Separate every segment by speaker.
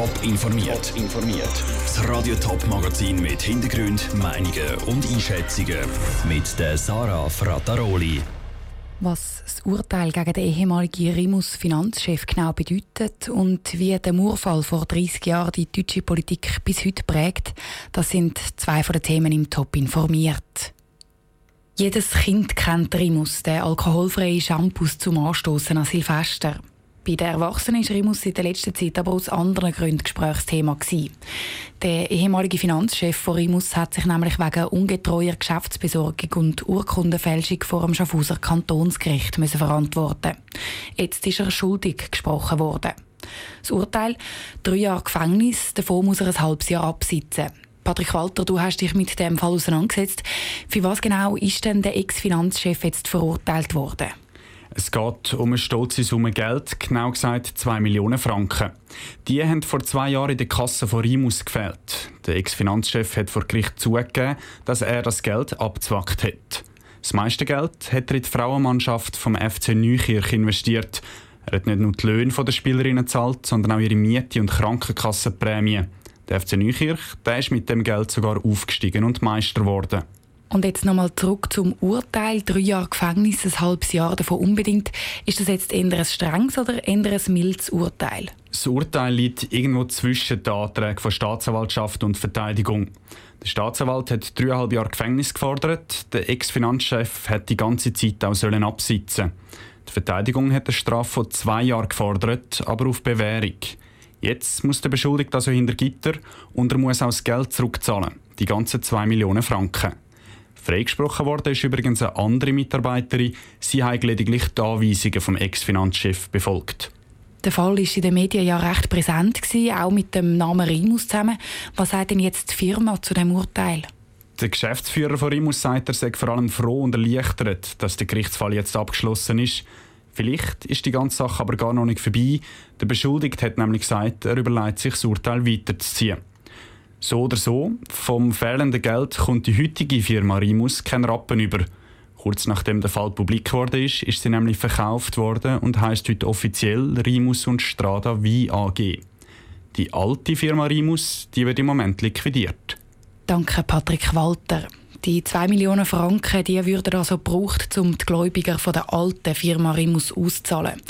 Speaker 1: Top informiert. informiert. Das Radio Top Magazin mit Hintergrund, Meinungen und Einschätzungen mit der Sarah Frataroli.
Speaker 2: Was das Urteil gegen den ehemaligen Rimus Finanzchef genau bedeutet und wie der Murfall vor 30 Jahren die deutsche Politik bis heute prägt, das sind zwei von den Themen im Top informiert. Jedes Kind kennt Rimus, den alkoholfreien Shampoos zum Anstoßen an Silvester. Bei den Erwachsenen war Rimus in der letzten Zeit aber aus anderen Gründen Gesprächsthema. Gewesen. Der ehemalige Finanzchef von Rimus hat sich nämlich wegen ungetreuer Geschäftsbesorgung und Urkundenfälschung vor dem Schaffhauser Kantonsgericht müssen verantworten. Jetzt ist er schuldig gesprochen worden. Das Urteil: drei Jahre Gefängnis, davon muss er ein halbes Jahr absitzen. Patrick Walter, du hast dich mit dem Fall auseinandergesetzt. Für was genau ist denn der Ex-Finanzchef jetzt verurteilt worden?
Speaker 3: Es geht um eine stolze Summe Geld, genau gesagt 2 Millionen Franken. Die haben vor zwei Jahren in der Kasse von Rimus gefehlt. Der Ex-Finanzchef hat vor Gericht zugegeben, dass er das Geld abzwackt hat. Das meiste Geld hat er in die Frauenmannschaft vom FC Neukirch investiert. Er hat nicht nur die Löhne der Spielerinnen gezahlt, sondern auch ihre Miete und Krankenkassenprämie. Der FC Neukirch der ist mit dem Geld sogar aufgestiegen und Meister geworden.
Speaker 2: Und jetzt nochmal zurück zum Urteil. Drei Jahre Gefängnis, ein halbes Jahr davon unbedingt. Ist das jetzt eher ein strenges oder eher ein mildes Urteil?
Speaker 3: Das Urteil liegt irgendwo zwischen den Anträgen von Staatsanwaltschaft und Verteidigung. Der Staatsanwalt hat dreieinhalb Jahre Gefängnis gefordert. Der Ex-Finanzchef hat die ganze Zeit auch sollen absitzen. Die Verteidigung hat eine Strafe von zwei Jahren gefordert, aber auf Bewährung. Jetzt muss der Beschuldigte also hinter Gitter und er muss auch das Geld zurückzahlen. Die ganzen zwei Millionen Franken. Freigesprochen worden ist übrigens eine andere Mitarbeiterin. Sie hat lediglich die Anweisungen vom Ex-Finanzchef befolgt.
Speaker 2: Der Fall war in den Medien ja recht präsent, gewesen, auch mit dem Namen Rimus zusammen. Was sagt denn jetzt die Firma zu dem Urteil?
Speaker 3: Der Geschäftsführer von Rimus sagt, er sei vor allem froh und erleichtert, dass der Gerichtsfall jetzt abgeschlossen ist. Vielleicht ist die ganze Sache aber gar noch nicht vorbei. Der Beschuldigte hat nämlich gesagt, er überlegt sich, das Urteil weiterzuziehen. So oder so, vom fehlenden Geld kommt die heutige Firma Rimus kein Rappen über. Kurz nachdem der Fall publik geworden ist, ist sie nämlich verkauft worden und heißt heute offiziell Rimus und Strada Wein AG. Die alte Firma Rimus, die wird im Moment liquidiert.
Speaker 2: Danke, Patrick Walter. Die 2 Millionen Franken die würden also gebraucht, um die Gläubiger von der alten Firma Rimus auszahlen.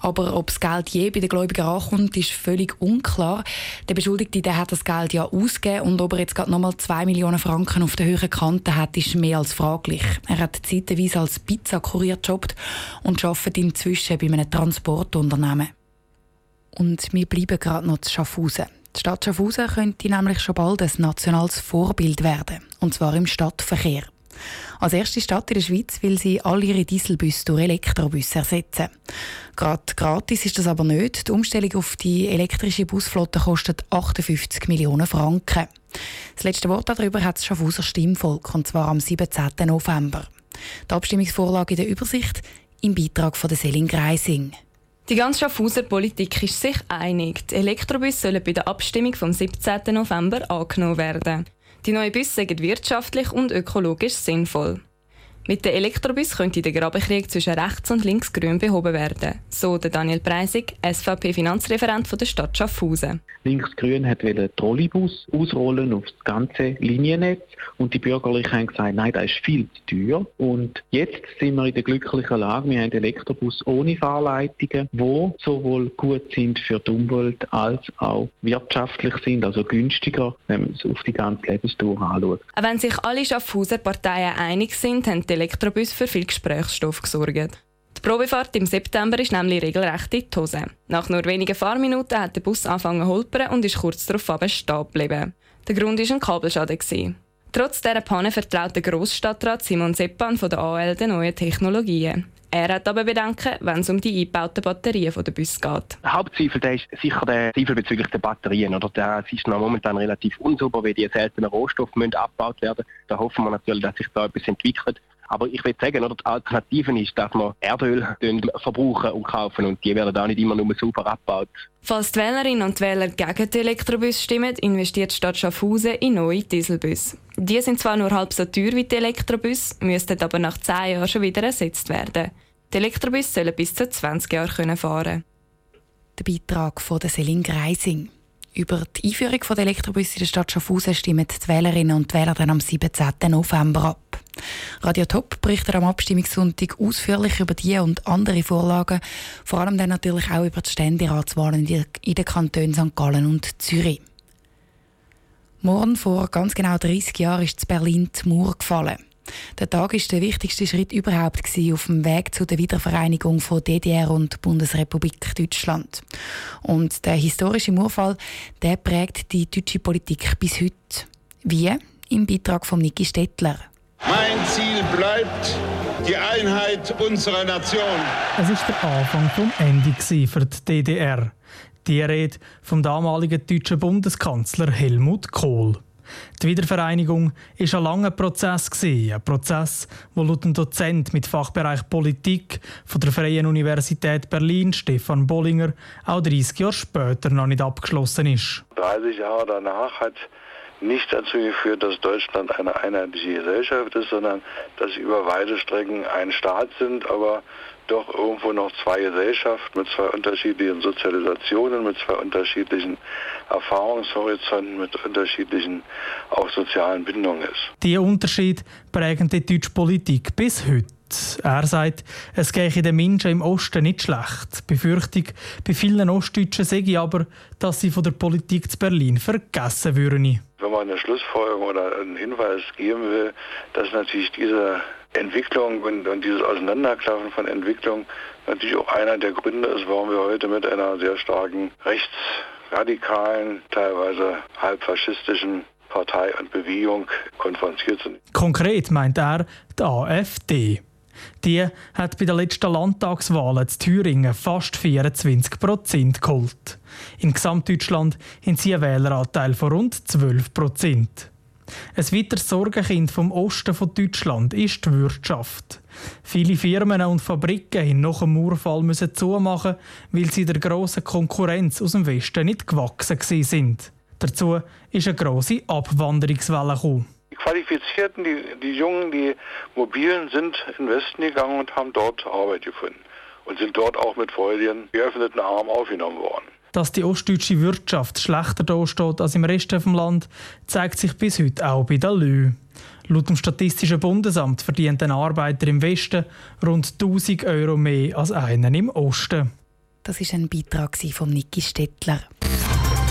Speaker 2: Aber ob das Geld je bei den Gläubigern ankommt, ist völlig unklar. Der Beschuldigte der hat das Geld ja ausgegeben und ob er jetzt gerade nochmal 2 Millionen Franken auf der höheren Kante hat, ist mehr als fraglich. Er hat zeitweise als Pizzakurier gejobbt und arbeitet inzwischen bei einem Transportunternehmen. Und wir bleiben gerade noch zu Schaffhausen. Die Stadt Schaffhausen könnte nämlich schon bald ein nationales Vorbild werden, und zwar im Stadtverkehr. Als erste Stadt in der Schweiz will sie all ihre Dieselbusse durch Elektrobusse ersetzen. Gerade gratis ist das aber nicht. Die Umstellung auf die elektrische Busflotte kostet 58 Millionen Franken. Das letzte Wort darüber hat das Schaffhauser Stimmvolk, und zwar am 17. November. Die Abstimmungsvorlage in der Übersicht im Beitrag von Selin Greising.
Speaker 4: Die ganze Schaffhauser Politik ist sich einig. Die Elektrobusse sollen bei der Abstimmung vom 17. November angenommen werden. Die neuen Busse sind wirtschaftlich und ökologisch sinnvoll. Mit den Elektrobus könnte der Grabenkrieg zwischen rechts und links grün behoben werden, so der Daniel Preisig, SVP-Finanzreferent der Stadt Schaffhausen.
Speaker 5: Links-Grün hat einen Trolleybus ausrollen auf das ganze Liniennetz und die Bürgerlichen haben gesagt, nein, das ist viel zu teuer. Und jetzt sind wir in der glücklichen Lage, wir haben Elektrobus ohne Fahrleitungen, die sowohl gut sind für die Umwelt als auch wirtschaftlich sind, also günstiger, wenn man es auf die ganze Lebensdauer anschaut.
Speaker 4: Auch wenn sich alle Schaffhauser Parteien einig sind, haben Elektrobus für viel Gesprächsstoff gesorgt. Die Probefahrt im September ist nämlich regelrecht in die Hose. Nach nur wenigen Fahrminuten hat der Bus angefangen zu holpern und ist kurz darauf stehen geblieben. Der Grund war ein Kabelschaden. Trotz dieser Panne vertraut der Grossstadtrat Simon Seppan von der AL den neuen Technologien. Er hat aber Bedenken, wenn es um die eingebauten Batterien der Bus geht.
Speaker 6: Hauptzweifel der ist sicher der Zweifel bezüglich der Batterien. Oder der ist noch momentan relativ unsauber, weil die seltenen Rohstoffe müssen abgebaut werden. Da hoffen wir natürlich, dass sich da etwas entwickelt. Aber ich würde sagen, oder die Alternative ist, dass wir Erdöl verbrauchen und kaufen und die werden auch nicht immer nur super abgebaut.
Speaker 4: Falls die Wählerinnen und Wähler gegen die Elektrobus stimmen, investiert die Stadt Schaffhausen in neue Dieselbus. Die sind zwar nur halb so teuer wie die Elektrobus, müssten aber nach 10 Jahren schon wieder ersetzt werden. Die Elektrobus sollen bis zu 20 Jahre fahren
Speaker 2: Der Beitrag von Selin Greising. Über die Einführung der Elektrobusse in der Stadt Schaffhausen stimmen die Wählerinnen und Wähler dann am 17. November ab. Radio Top berichtet am Abstimmungssonntag ausführlich über die und andere Vorlagen, vor allem dann natürlich auch über die Ständeratswahlen in den Kantonen St. Gallen und Zürich. Morgen vor ganz genau 30 Jahren ist in Berlin die Mauer gefallen. Der Tag ist der wichtigste Schritt überhaupt auf dem Weg zu der Wiedervereinigung von DDR und Bundesrepublik Deutschland. Und der historische Murfall, der prägt die deutsche Politik bis heute. Wie? Im Beitrag von Niki Stettler.
Speaker 7: Mein Ziel bleibt die Einheit unserer Nation.
Speaker 8: Es ist der Anfang vom Ende für die DDR. Die Rede vom damaligen deutschen Bundeskanzler Helmut Kohl. Die Wiedervereinigung war ein langer Prozess. Ein Prozess, der laut dem Dozent mit Fachbereich Politik von der Freien Universität Berlin, Stefan Bollinger, auch 30 Jahre später noch nicht abgeschlossen ist.
Speaker 9: 30 Jahre danach hat nicht dazu geführt, dass Deutschland eine einheitliche Gesellschaft ist, sondern dass sie über weite Strecken ein Staat sind, aber doch irgendwo noch zwei Gesellschaften mit zwei unterschiedlichen Sozialisationen, mit zwei unterschiedlichen Erfahrungshorizonten, mit unterschiedlichen auch sozialen Bindungen ist.
Speaker 8: Dieser Unterschied prägt die deutsche Politik bis heute. Er sagt, es gehe den Menschen im Osten nicht schlecht. Die Befürchtung bei vielen Ostdeutschen sei aber, dass sie von der Politik zu Berlin vergessen würden.
Speaker 9: Wenn man eine Schlussfolgerung oder einen Hinweis geben will, dass natürlich diese Entwicklung und, und dieses Auseinanderklaffen von Entwicklung natürlich auch einer der Gründe ist, warum wir heute mit einer sehr starken rechtsradikalen, teilweise halbfaschistischen Partei und Bewegung konfrontiert sind.
Speaker 8: Konkret meint er die AfD. Die hat bei den letzten Landtagswahlen in Thüringen fast 24 Prozent geholt. In Gesamtdeutschland haben sie einen Wähleranteil von rund 12 Prozent. Ein weiteres Sorgenkind vom Osten von Deutschland ist die Wirtschaft. Viele Firmen und Fabriken mussten nach dem Mauerfall zumachen, weil sie der grossen Konkurrenz aus dem Westen nicht gewachsen sind. Dazu ist eine grosse Abwanderungswelle gekommen.
Speaker 9: Die Qualifizierten, die, die Jungen, die Mobilen sind in den Westen gegangen und haben dort Arbeit gefunden und sind dort auch mit freudigen geöffneten Armen aufgenommen worden.
Speaker 8: Dass die ostdeutsche Wirtschaft schlechter dasteht als im Rest des Landes, zeigt sich bis heute auch bei den Lü. Laut dem Statistischen Bundesamt verdient ein Arbeiter im Westen rund 1000 Euro mehr als einer im Osten.
Speaker 2: Das ist ein Beitrag von Niki Stettler.